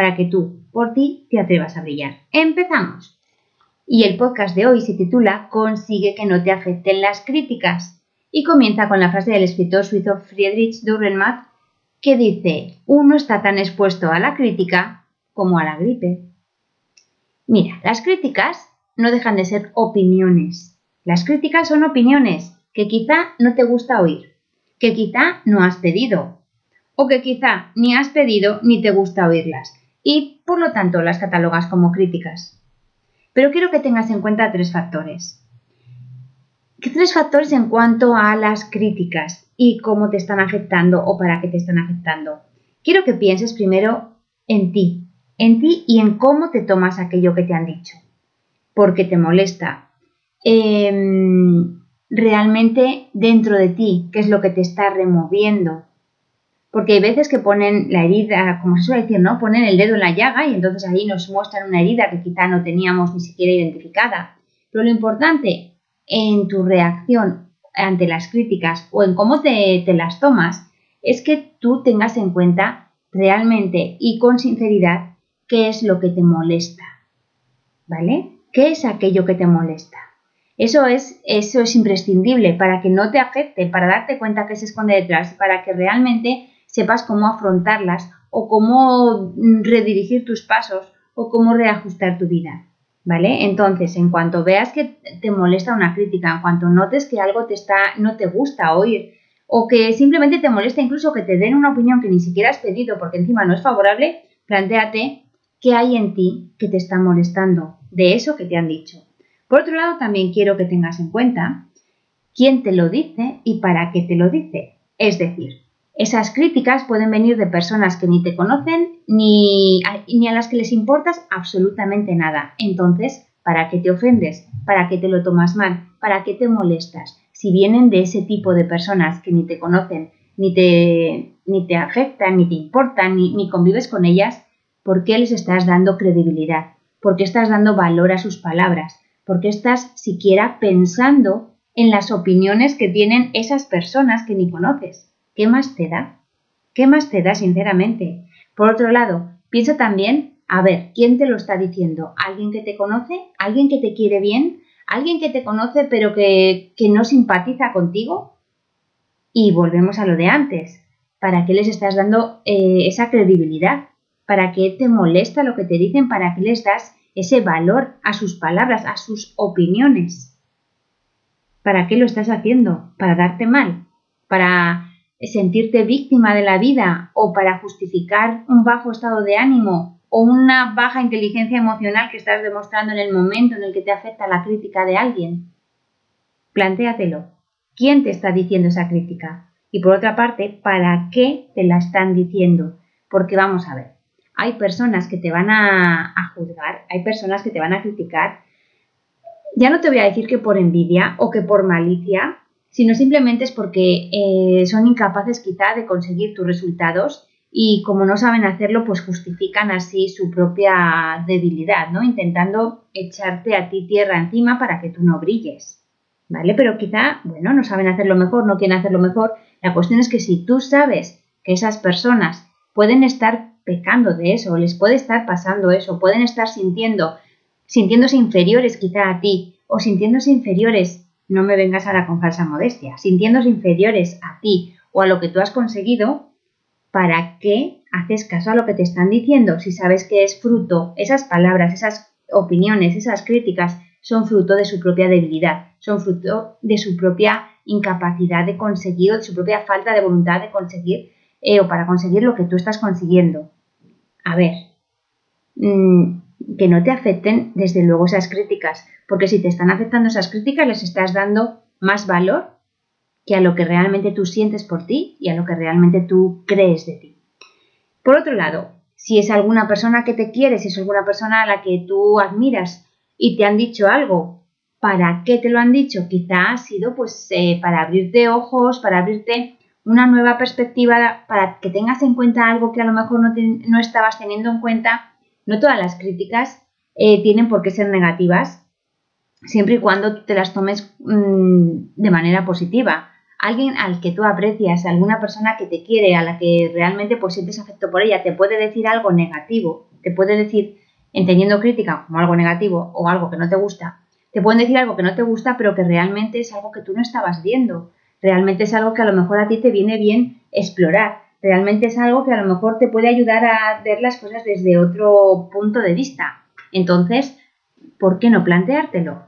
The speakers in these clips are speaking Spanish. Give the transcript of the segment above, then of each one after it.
para que tú, por ti, te atrevas a brillar. ¡Empezamos! Y el podcast de hoy se titula Consigue que no te afecten las críticas y comienza con la frase del escritor suizo Friedrich Dürrenmatt que dice, uno está tan expuesto a la crítica como a la gripe. Mira, las críticas no dejan de ser opiniones. Las críticas son opiniones que quizá no te gusta oír, que quizá no has pedido, o que quizá ni has pedido ni te gusta oírlas, y por lo tanto las catalogas como críticas. Pero quiero que tengas en cuenta tres factores. Tres factores en cuanto a las críticas y cómo te están afectando o para qué te están afectando. Quiero que pienses primero en ti, en ti y en cómo te tomas aquello que te han dicho. Porque te molesta. Em, realmente dentro de ti, qué es lo que te está removiendo, porque hay veces que ponen la herida, como se suele decir, ¿no? Ponen el dedo en la llaga y entonces ahí nos muestran una herida que quizá no teníamos ni siquiera identificada. Pero lo importante en tu reacción ante las críticas o en cómo te, las tomas es que tú tengas en cuenta realmente y con sinceridad qué es lo que te molesta. ¿Vale? ¿Qué es aquello que te molesta? Eso es, eso es imprescindible para que no te afecte, para darte cuenta que se esconde detrás, para que realmente sepas cómo afrontarlas o cómo mm, redirigir tus pasos o cómo reajustar tu vida. ¿Vale? Entonces, en cuanto veas que te molesta una crítica, en cuanto notes que algo te está, no te gusta oír, o que simplemente te molesta incluso que te den una opinión que ni siquiera has pedido porque encima no es favorable, planteate qué hay en ti que te está molestando de eso que te han dicho. Por otro lado, también quiero que tengas en cuenta quién te lo dice y para qué te lo dice. Es decir, esas críticas pueden venir de personas que ni te conocen ni a, ni a las que les importas absolutamente nada. Entonces, ¿para qué te ofendes? ¿Para qué te lo tomas mal? ¿Para qué te molestas? Si vienen de ese tipo de personas que ni te conocen, ni te, ni te afectan, ni te importan, ni, ni convives con ellas, ¿por qué les estás dando credibilidad? ¿Por qué estás dando valor a sus palabras? ¿Por qué estás siquiera pensando en las opiniones que tienen esas personas que ni conoces? ¿Qué más te da? ¿Qué más te da, sinceramente? Por otro lado, piensa también, a ver, ¿quién te lo está diciendo? ¿Alguien que te conoce? ¿Alguien que te quiere bien? ¿Alguien que te conoce pero que, no simpatiza contigo? Y volvemos a lo de antes. ¿Para qué les estás dando eh, esa credibilidad? ¿Para qué te molesta lo que te dicen? ¿Para qué les das ese valor a sus palabras, a sus opiniones? ¿Para qué lo estás haciendo? ¿Para darte mal? ¿Para sentirte víctima de la vida o para justificar un bajo estado de ánimo o una baja inteligencia emocional que estás demostrando en el momento en el que te afecta la crítica de alguien. Plantéatelo. ¿Quién te está diciendo esa crítica? Y por otra parte, ¿para qué te la están diciendo? Porque vamos a ver, hay personas que te van a, a juzgar, hay personas que te van a criticar. Ya no te voy a decir que por envidia o que por malicia, sino simplemente es porque eh, son incapaces quizá de conseguir tus resultados y como no saben hacerlo, pues justifican así su propia debilidad, ¿no? Intentando echarte a ti tierra encima para que tú no brilles, ¿vale? Pero quizá, bueno, no saben hacerlo mejor, no quieren hacerlo mejor. La cuestión es que si tú sabes que esas personas pueden estar pecando de eso, les puede estar pasando eso, pueden estar sintiendo, sintiéndose inferiores quizá a ti o sintiéndose inferiores no me vengas ahora con falsa modestia, sintiéndose inferiores a ti o a lo que tú has conseguido, ¿para qué haces caso a lo que te están diciendo si sabes que es fruto, esas palabras, esas opiniones, esas críticas son fruto de su propia debilidad, son fruto de su propia incapacidad de conseguir o de su propia falta de voluntad de conseguir eh, o para conseguir lo que tú estás consiguiendo? A ver, mmm, que no te afecten desde luego esas críticas, porque si te están afectando esas críticas les estás dando más valor que a lo que realmente tú sientes por ti y a lo que realmente tú crees de ti. Por otro lado, si es alguna persona que te quiere, si es alguna persona a la que tú admiras y te han dicho algo, ¿para qué te lo han dicho? Quizá ha sido pues eh, para abrirte ojos, para abrirte una nueva perspectiva, para que tengas en cuenta algo que a lo mejor no, no estabas teniendo en cuenta. No todas las críticas eh, tienen por qué ser negativas, siempre y cuando te las tomes mm, de manera positiva. Alguien al que tú aprecias, alguna persona que te quiere, a la que realmente pues sientes afecto por ella, te puede decir algo negativo, te puede decir, entendiendo crítica como algo negativo o algo que no te gusta, te pueden decir algo que no te gusta, pero que realmente es algo que tú no estabas viendo. Realmente es algo que a lo mejor a ti te viene bien explorar. Realmente es algo que a lo mejor te puede ayudar a ver las cosas desde otro punto de vista. Entonces, ¿por qué no planteártelo?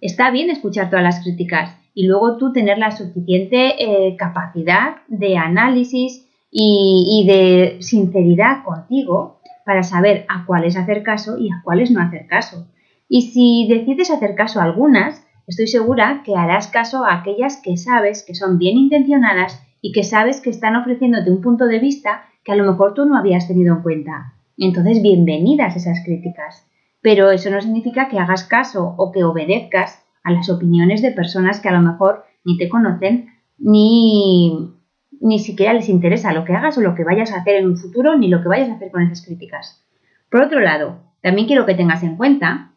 Está bien escuchar todas las críticas y luego tú tener la suficiente eh, capacidad de análisis y, y de sinceridad contigo para saber a cuáles hacer caso y a cuáles no hacer caso. Y si decides hacer caso a algunas, estoy segura que harás caso a aquellas que sabes que son bien intencionadas y que sabes que están ofreciéndote un punto de vista que a lo mejor tú no habías tenido en cuenta. Entonces, bienvenidas esas críticas. Pero eso no significa que hagas caso o que obedezcas a las opiniones de personas que a lo mejor ni te conocen ni, ni siquiera les interesa lo que hagas o lo que vayas a hacer en un futuro ni lo que vayas a hacer con esas críticas. Por otro lado, también quiero que tengas en cuenta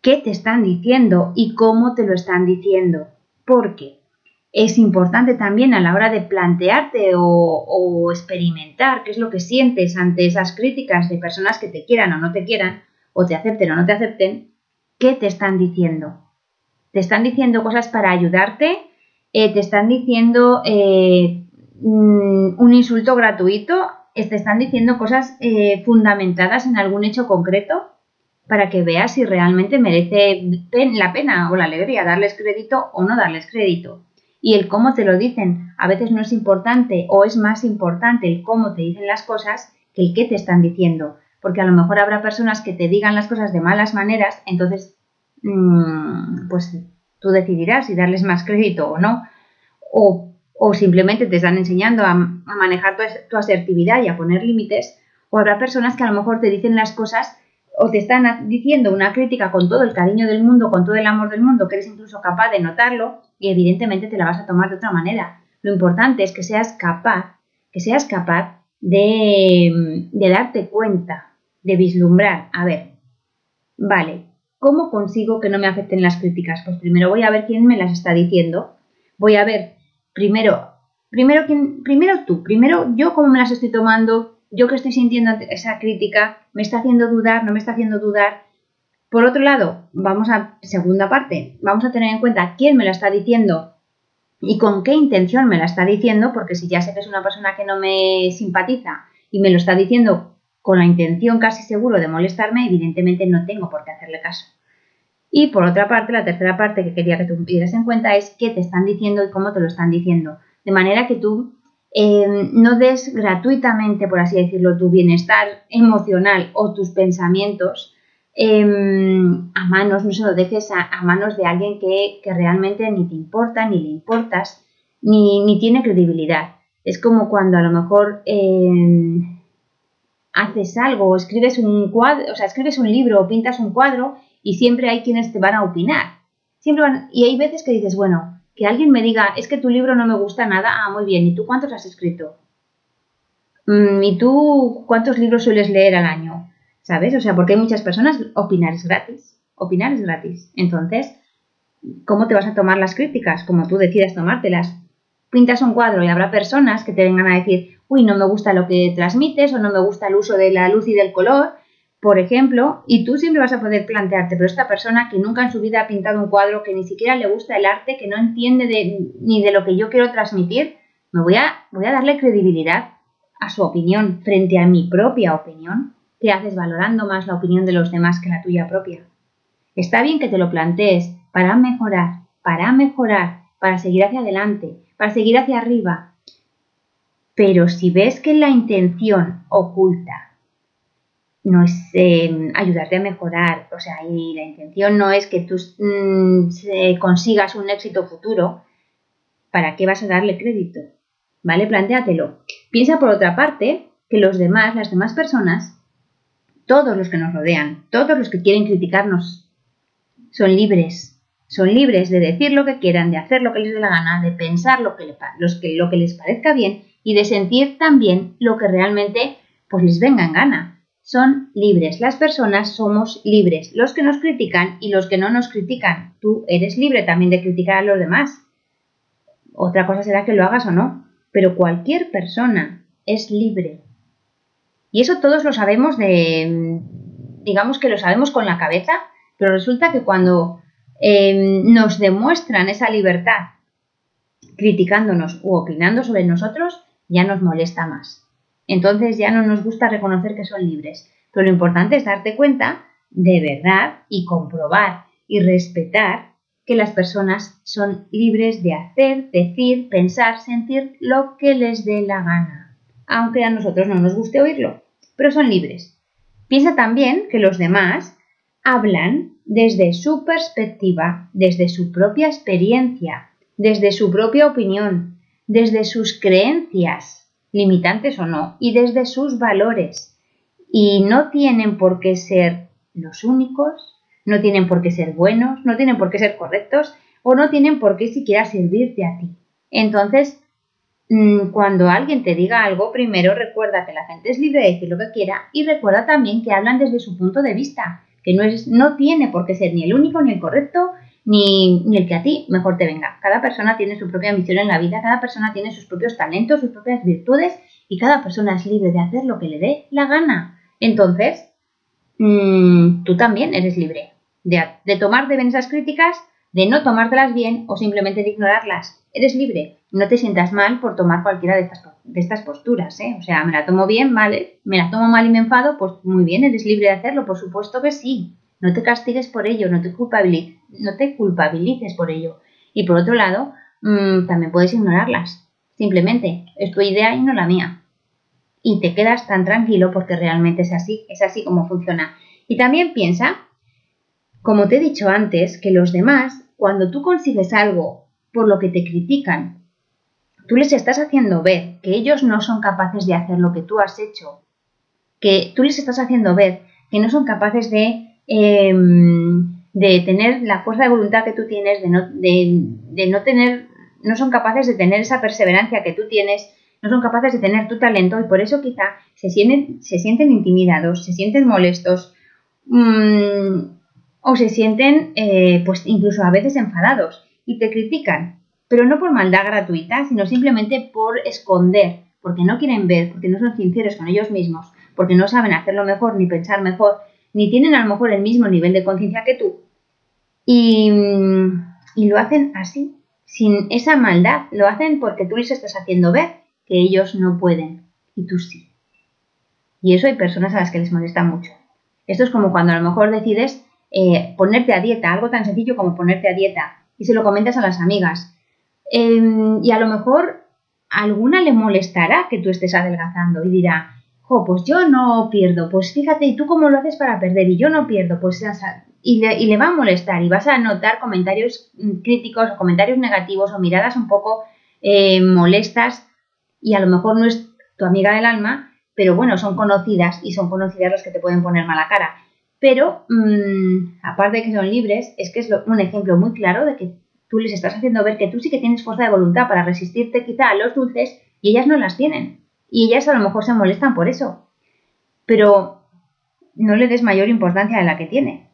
qué te están diciendo y cómo te lo están diciendo. Porque es importante también a la hora de plantearte o, experimentar qué es lo que sientes ante esas críticas de personas que te quieran o no te quieran, o te acepten o no te acepten, qué te están diciendo. Te están diciendo cosas para ayudarte, eh, te están diciendo eh, mm, un insulto gratuito, te están diciendo cosas eh, fundamentadas en algún hecho concreto para que veas si realmente merece la pena o la alegría darles crédito o no darles crédito y el cómo te lo dicen a veces no es importante o es más importante el cómo te dicen las cosas que el qué te están diciendo. Porque a lo mejor habrá personas que te digan las cosas de malas maneras, entonces mm, pues tú decidirás si darles más crédito o no. O, simplemente te están enseñando a, manejar tu asertividad y a poner límites. O habrá personas que a lo mejor te dicen las cosas o te están diciendo una crítica con todo el cariño del mundo, con todo el amor del mundo, que eres incluso capaz de notarlo, y evidentemente te la vas a tomar de otra manera. Lo importante es que seas capaz, que seas capaz de, de darte cuenta, de vislumbrar, a ver, vale, ¿cómo consigo que no me afecten las críticas? Pues primero voy a ver quién me las está diciendo, voy a ver primero, primero, quién, primero tú, primero yo cómo me las estoy tomando, yo que estoy sintiendo esa crítica, me está haciendo dudar, no me está haciendo dudar, por otro lado, vamos a segunda parte, vamos a tener en cuenta quién me la está diciendo y con qué intención me la está diciendo, porque si ya sé que es una persona que no me simpatiza y me lo está diciendo con la intención casi seguro de molestarme, evidentemente no tengo por qué hacerle caso. Y por otra parte, la tercera parte que quería que tú tuvieras en cuenta es qué te están diciendo y cómo te lo están diciendo. De manera que tú eh, no des gratuitamente, por así decirlo, tu bienestar emocional o tus pensamientos Em, a manos, no se lo dejes a, manos de alguien que, realmente ni te importa, ni le importas, ni, tiene credibilidad. Es como cuando a lo mejor em, haces algo o escribes un cuadro, o sea, escribes un libro o pintas un cuadro y siempre hay quienes te van a opinar. Siempre y hay veces que dices, bueno, que alguien me diga, es que tu libro no me gusta nada, ah, muy bien, ¿y tú cuántos has escrito? Mm, ¿Y tú cuántos libros sueles leer al año? ¿sabes? O sea, porque hay muchas personas, opinar es gratis, opinar es gratis. Entonces, ¿cómo te vas a tomar las críticas? Como tú decidas tomártelas. Pintas un cuadro y habrá personas que te vengan a decir, uy, no me gusta lo que transmites o no me gusta el uso de la luz y del color, por ejemplo, y tú siempre vas a poder plantearte, pero esta persona que nunca en su vida ha pintado un cuadro, que ni siquiera le gusta el arte, que no entiende ni de lo que yo quiero transmitir, me voy a, voy a darle credibilidad a su opinión frente a mi propia opinión te haces valorando más la opinión de los demás que la tuya propia. Está bien que te lo plantees para mejorar, para mejorar, para seguir hacia adelante, para seguir hacia arriba. Pero si ves que la intención oculta no es em, ayudarte a mejorar, o sea, y la intención no es que tú mm, consigas un éxito futuro, ¿para qué vas a darle crédito? ¿Vale? Plantéatelo. Piensa por otra parte que los demás, las demás personas, todos los que nos rodean, todos los que quieren criticarnos, son libres. Son libres de decir lo que quieran, de hacer lo que les dé la gana, de pensar lo que, lo que les parezca bien y de sentir también lo que realmente pues les venga en gana. Son libres. Las personas somos libres. Los que nos critican y los que no nos critican. Tú eres libre también de criticar a los demás. Otra cosa será que lo hagas o no. Pero cualquier persona es libre. Y eso todos lo sabemos de, digamos que lo sabemos con la cabeza, pero resulta que cuando em, nos demuestran esa libertad criticándonos u opinando sobre nosotros, ya nos molesta más. Entonces ya no nos gusta reconocer que son libres. Pero lo importante es darte cuenta de verdad y comprobar y respetar que las personas son libres de hacer, decir, pensar, sentir lo que les dé la gana, aunque a nosotros no nos guste oírlo, pero son libres. Piensa también que los demás hablan desde su perspectiva, desde su propia experiencia, desde su propia opinión, desde sus creencias, limitantes o no, y desde sus valores. Y no tienen por qué ser los únicos, no tienen por qué ser buenos, no tienen por qué ser correctos o no tienen por qué siquiera servirte a ti. Entonces, mm, cuando alguien te diga algo, primero recuerda que la gente es libre de decir lo que quiera y recuerda también que hablan desde su punto de vista, que no, es, no tiene por qué ser ni el único ni el correcto ni, el que a ti mejor te venga. Cada persona tiene su propia misión en la vida, cada persona tiene sus propios talentos, sus propias virtudes y cada persona es libre de hacer lo que le dé la gana. Entonces, mm, tú también eres libre de, de tomarte bien esas críticas, de no tomártelas bien o simplemente de ignorarlas. Eres libre. No te sientas mal por tomar cualquiera de estas, de estas posturas. ¿eh? O sea, me la tomo bien, vale, me la tomo mal y me enfado, pues muy bien, eres libre de hacerlo, por supuesto que sí. No te castigues por ello, no te, no te culpabilices por ello. Y por otro lado, mm, también puedes ignorarlas. Simplemente, es tu idea y no la mía. Y te quedas tan tranquilo porque realmente es así, es así como funciona. Y también piensa, como te he dicho antes, que los demás, cuando tú consigues algo por lo que te critican, tú les estás haciendo ver que ellos no son capaces de hacer lo que tú has hecho, que tú les estás haciendo ver que no son capaces de Em, de tener la fuerza de voluntad que tú tienes, de no, de, no tener, no son capaces de tener esa perseverancia que tú tienes, no son capaces de tener tu talento y por eso quizá se sienten, se sienten intimidados, se sienten molestos mm, o se sienten eh, pues incluso a veces enfadados y te critican, pero no por maldad gratuita, sino simplemente por esconder, porque no quieren ver, porque no son sinceros con ellos mismos, porque no saben hacerlo mejor ni pensar mejor ni tienen a lo mejor el mismo nivel de conciencia que tú. Y, lo hacen así, sin esa maldad. Lo hacen porque tú les estás haciendo ver que ellos no pueden y tú sí. Y eso hay personas a las que les molesta mucho. Esto es como cuando a lo mejor decides eh, ponerte a dieta, algo tan sencillo como ponerte a dieta, y se lo comentas a las amigas. Em, y a lo mejor a alguna le molestará que tú estés adelgazando y dirá, jo, pues yo no pierdo, pues fíjate, ¿y tú cómo lo haces para perder? Y yo no pierdo, pues y le, y le va a molestar y vas a notar comentarios mm, críticos o comentarios negativos o miradas un poco eh, molestas y a lo mejor no es tu amiga del alma, pero bueno, son conocidas y son conocidas las que te pueden poner mala cara. Pero, mm, aparte de que son libres, es que es un ejemplo muy claro de que tú les estás haciendo ver que tú sí que tienes fuerza de voluntad para resistirte quizá a los dulces y ellas no las tienen. Y ellas a lo mejor se molestan por eso. Pero no le des mayor importancia de la que tiene.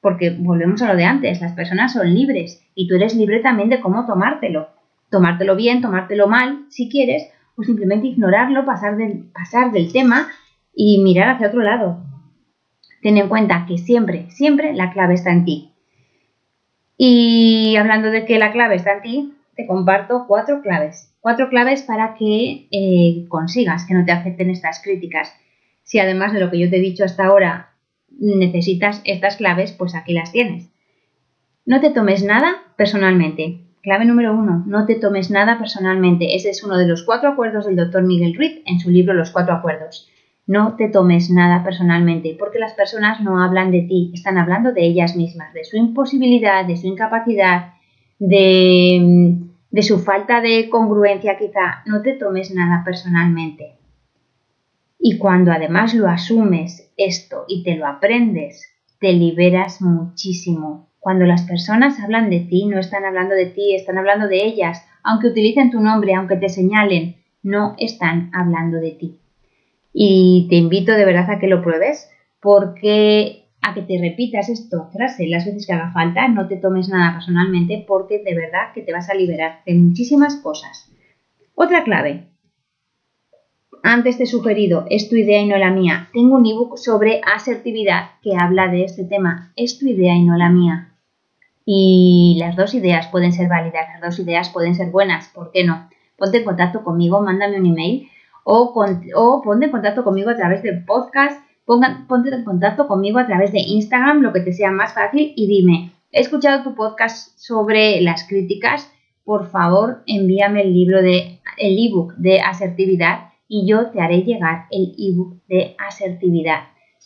Porque volvemos a lo de antes, las personas son libres y tú eres libre también de cómo tomártelo. Tomártelo bien, tomártelo mal, si quieres, o simplemente ignorarlo, pasar del, pasar del tema y mirar hacia otro lado. Ten en cuenta que siempre, siempre la clave está en ti. Y hablando de que la clave está en ti, te comparto cuatro claves Cuatro claves para que eh, consigas que no te afecten estas críticas. Si además de lo que yo te he dicho hasta ahora necesitas estas claves, pues aquí las tienes. No te tomes nada personalmente. Clave número uno, no te tomes nada personalmente. Ese es uno de los cuatro acuerdos del doctor Miguel Ruiz en su libro Los cuatro acuerdos. No te tomes nada personalmente, porque las personas no hablan de ti, están hablando de ellas mismas, de su imposibilidad, de su incapacidad, de de su falta de congruencia quizá, no te tomes nada personalmente. Y cuando además lo asumes esto y te lo aprendes, te liberas muchísimo. Cuando las personas hablan de ti, no están hablando de ti, están hablando de ellas. Aunque utilicen tu nombre, aunque te señalen, no están hablando de ti. Y te invito de verdad a que lo pruebes porque a que te repitas esto frase las veces que haga falta, no te tomes nada personalmente porque de verdad que te vas a liberar de muchísimas cosas. Otra clave. Antes te he sugerido, es tu idea y no la mía. Tengo un ebook sobre asertividad que habla de este tema. Es tu idea y no la mía. Y las dos ideas pueden ser válidas, las dos ideas pueden ser buenas, ¿por qué no? Ponte en contacto conmigo, mándame un email o, o ponte en contacto conmigo a través del podcast ponte en contacto conmigo a través de Instagram, lo que te sea más fácil, y dime, he escuchado tu podcast sobre las críticas, por favor envíame el libro de el ebook de asertividad y yo te haré llegar el ebook de asertividad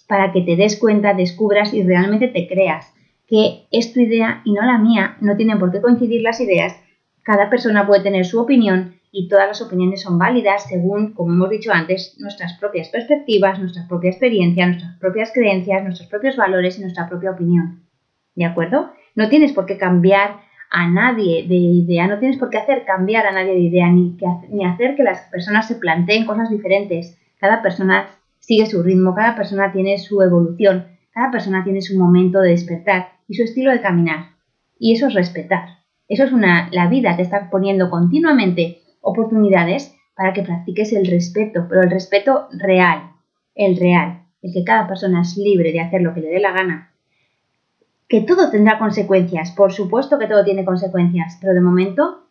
para que te des cuenta, descubras y realmente te creas que es tu idea y no la mía, no tienen por qué coincidir las ideas, cada persona puede tener su opinión y todas las opiniones son válidas según, como hemos dicho antes, nuestras propias perspectivas, nuestra propia experiencia, nuestras propias creencias, nuestros propios valores y nuestra propia opinión. ¿De acuerdo? No tienes por qué cambiar a nadie de idea, no tienes por qué hacer cambiar a nadie de idea, ni, ni hacer que las personas se planteen cosas diferentes. Cada persona sigue su ritmo, cada persona tiene su evolución, cada persona tiene su momento de despertar y su estilo de caminar. Y eso es respetar. Eso es una, la vida te está poniendo continuamente oportunidades para que practiques el respeto, pero el respeto real, el real, el que cada persona es libre de hacer lo que le dé la gana. Que todo tendrá consecuencias, por supuesto que todo tiene consecuencias, pero de momento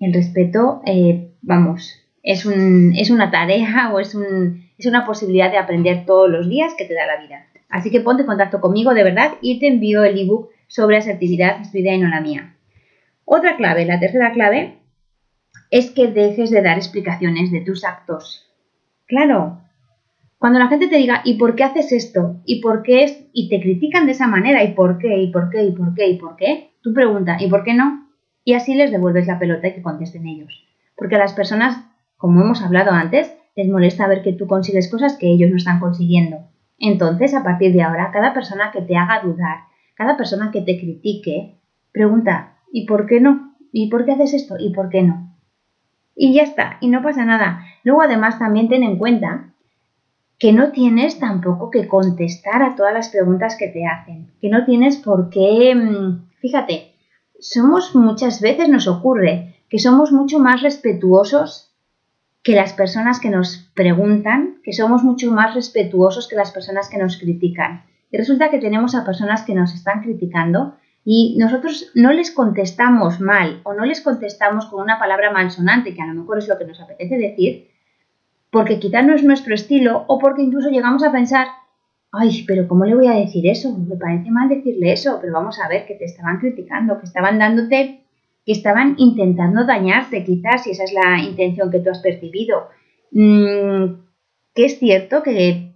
el respeto, eh, vamos, es, un, es, una tarea o es, un, es una posibilidad de aprender todos los días que te da la vida. Así que ponte en contacto conmigo de verdad y te envío el ebook sobre asertividad, es tu idea y no la mía. Otra clave, la tercera clave, es que dejes de dar explicaciones de tus actos. Claro, cuando la gente te diga, ¿y por qué haces esto? ¿Y por qué es? Y te critican de esa manera, ¿y por qué? ¿Y por qué? ¿Y por qué? ¿Y por qué? Tú pregunta, ¿y por qué no? Y así les devuelves la pelota y que contesten ellos. Porque a las personas, como hemos hablado antes, les molesta ver que tú consigues cosas que ellos no están consiguiendo. Entonces, a partir de ahora, cada persona que te haga dudar, cada persona que te critique, pregunta, ¿y por qué no? ¿Y por qué haces esto? ¿Y por qué no? Y ya está, y no pasa nada. Luego además también ten en cuenta que no tienes tampoco que contestar a todas las preguntas que te hacen, que no tienes por qué, mm, fíjate, somos muchas veces nos ocurre que somos mucho más respetuosos que las personas que nos preguntan, que somos mucho más respetuosos que las personas que nos critican. Y resulta que tenemos a personas que nos están criticando y nosotros no les contestamos mal o no les contestamos con una palabra malsonante, que a lo mejor es lo que nos apetece decir, porque quizá no es nuestro estilo o porque incluso llegamos a pensar, ay, pero ¿cómo le voy a decir eso? Me parece mal decirle eso, pero vamos a ver que te estaban criticando, que estaban dándote, que estaban intentando dañarte, quizás, si esa es la intención que tú has percibido. Mm, que es cierto que,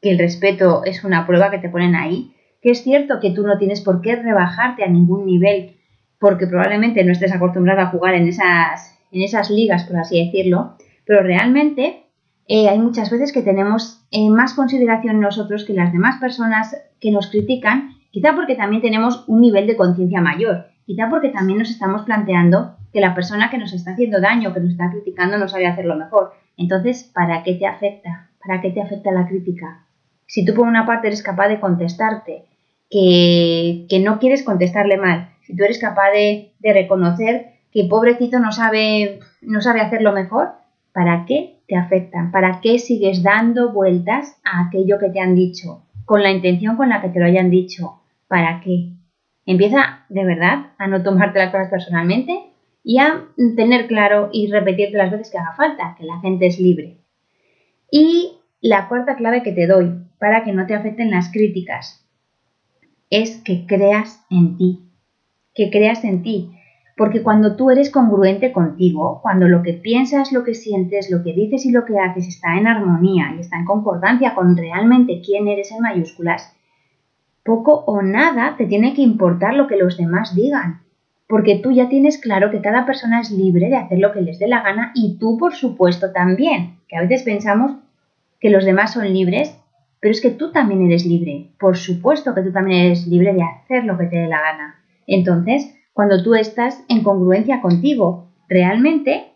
que el respeto es una prueba que te ponen ahí, que es cierto que tú no tienes por qué rebajarte a ningún nivel, porque probablemente no estés acostumbrado a jugar en esas, en esas ligas, por así decirlo, pero realmente eh, hay muchas veces que tenemos eh, más consideración nosotros que las demás personas que nos critican, quizá porque también tenemos un nivel de conciencia mayor, quizá porque también nos estamos planteando que la persona que nos está haciendo daño, que nos está criticando, no sabe hacerlo mejor. Entonces, ¿para qué te afecta? ¿Para qué te afecta la crítica? Si tú por una parte eres capaz de contestarte que, no quieres contestarle mal, si tú eres capaz de, reconocer que pobrecito no sabe, no sabe hacerlo mejor, ¿para qué te afectan? ¿Para qué sigues dando vueltas a aquello que te han dicho? Con la intención con la que te lo hayan dicho. ¿Para qué? Empieza de verdad a no tomarte las cosas personalmente y a tener claro y repetirte las veces que haga falta, que la gente es libre. Y la cuarta clave que te doy para que no te afecten las críticas es que creas en ti, que creas en ti. Porque cuando tú eres congruente contigo, cuando lo que piensas, lo que sientes, lo que dices y lo que haces está en armonía y está en concordancia con realmente quién eres en mayúsculas, poco o nada te tiene que importar lo que los demás digan. Porque tú ya tienes claro que cada persona es libre de hacer lo que les dé la gana y tú, por supuesto, también. Que a veces pensamos que los demás son libres, pero es que tú también eres libre. Por supuesto que tú también eres libre de hacer lo que te dé la gana. Entonces, cuando tú estás en congruencia contigo, realmente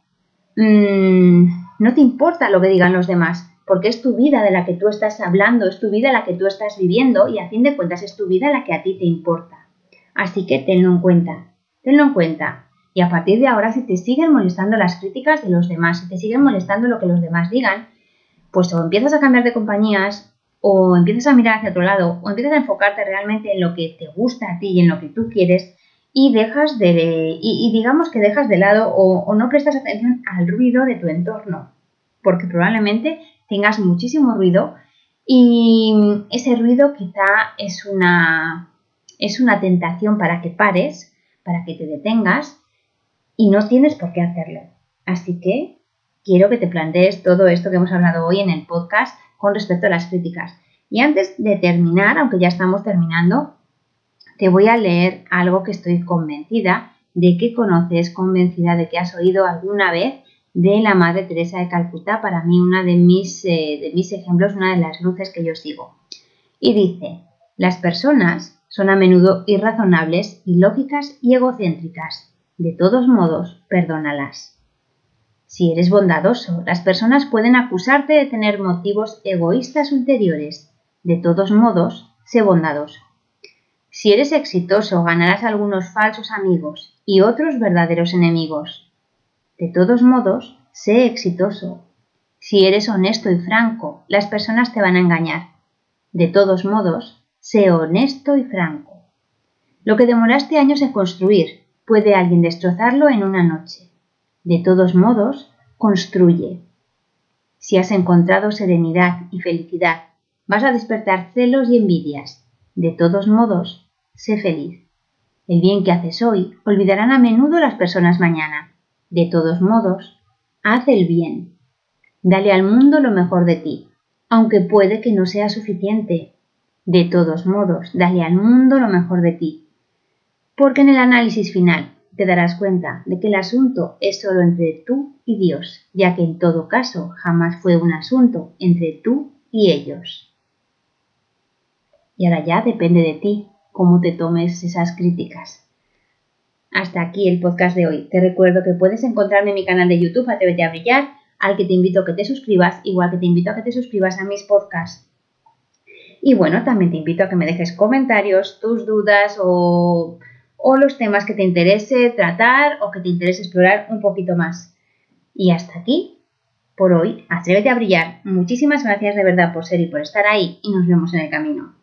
mmm, no te importa lo que digan los demás, porque es tu vida de la que tú estás hablando, es tu vida la que tú estás viviendo y a fin de cuentas es tu vida la que a ti te importa. Así que tenlo en cuenta, tenlo en cuenta. Y a partir de ahora, si te siguen molestando las críticas de los demás, si te siguen molestando lo que los demás digan, pues o empiezas a cambiar de compañías, o empiezas a mirar hacia otro lado, o empiezas a enfocarte realmente en lo que te gusta a ti y en lo que tú quieres, y dejas de, y, digamos que dejas de lado o, no prestas atención al ruido de tu entorno, porque probablemente tengas muchísimo ruido y ese ruido quizá es una, es una tentación para que pares, para que te detengas y no tienes por qué hacerlo. Así que quiero que te plantees todo esto que hemos hablado hoy en el podcast con respecto a las críticas. Y antes de terminar, aunque ya estamos terminando, te voy a leer algo que estoy convencida de que conoces, convencida de que has oído alguna vez de la Madre Teresa de Calcuta, para mí una de mis, eh, de mis ejemplos, una de las luces que yo sigo. Y dice, las personas son a menudo irrazonables, ilógicas y egocéntricas. De todos modos, perdónalas. Si eres bondadoso, las personas pueden acusarte de tener motivos egoístas ulteriores. De todos modos, sé bondadoso. Si eres exitoso, ganarás algunos falsos amigos y otros verdaderos enemigos. De todos modos, sé exitoso. Si eres honesto y franco, las personas te van a engañar. De todos modos, sé honesto y franco. Lo que demoraste años en construir, puede alguien destrozarlo en una noche. De todos modos, construye. Si has encontrado serenidad y felicidad, vas a despertar celos y envidias. De todos modos, sé feliz. El bien que haces hoy olvidarán a menudo las personas mañana. De todos modos, haz el bien. Dale al mundo lo mejor de ti, aunque puede que no sea suficiente. De todos modos, dale al mundo lo mejor de ti. Porque en el análisis final te darás cuenta de que el asunto es solo entre tú y Dios, ya que en todo caso jamás fue un asunto entre tú y ellos. Y ahora ya depende de ti cómo te tomes esas críticas. Hasta aquí el podcast de hoy. Te recuerdo que puedes encontrarme en mi canal de YouTube Atrévete a Brillar, al que te invito a que te suscribas, igual que te invito a que te suscribas a mis podcasts. Y bueno, también te invito a que me dejes comentarios, tus dudas o, o los temas que te interese tratar o que te interese explorar un poquito más. Y hasta aquí por hoy. Atrévete a brillar. Muchísimas gracias de verdad por ser y por estar ahí y nos vemos en el camino.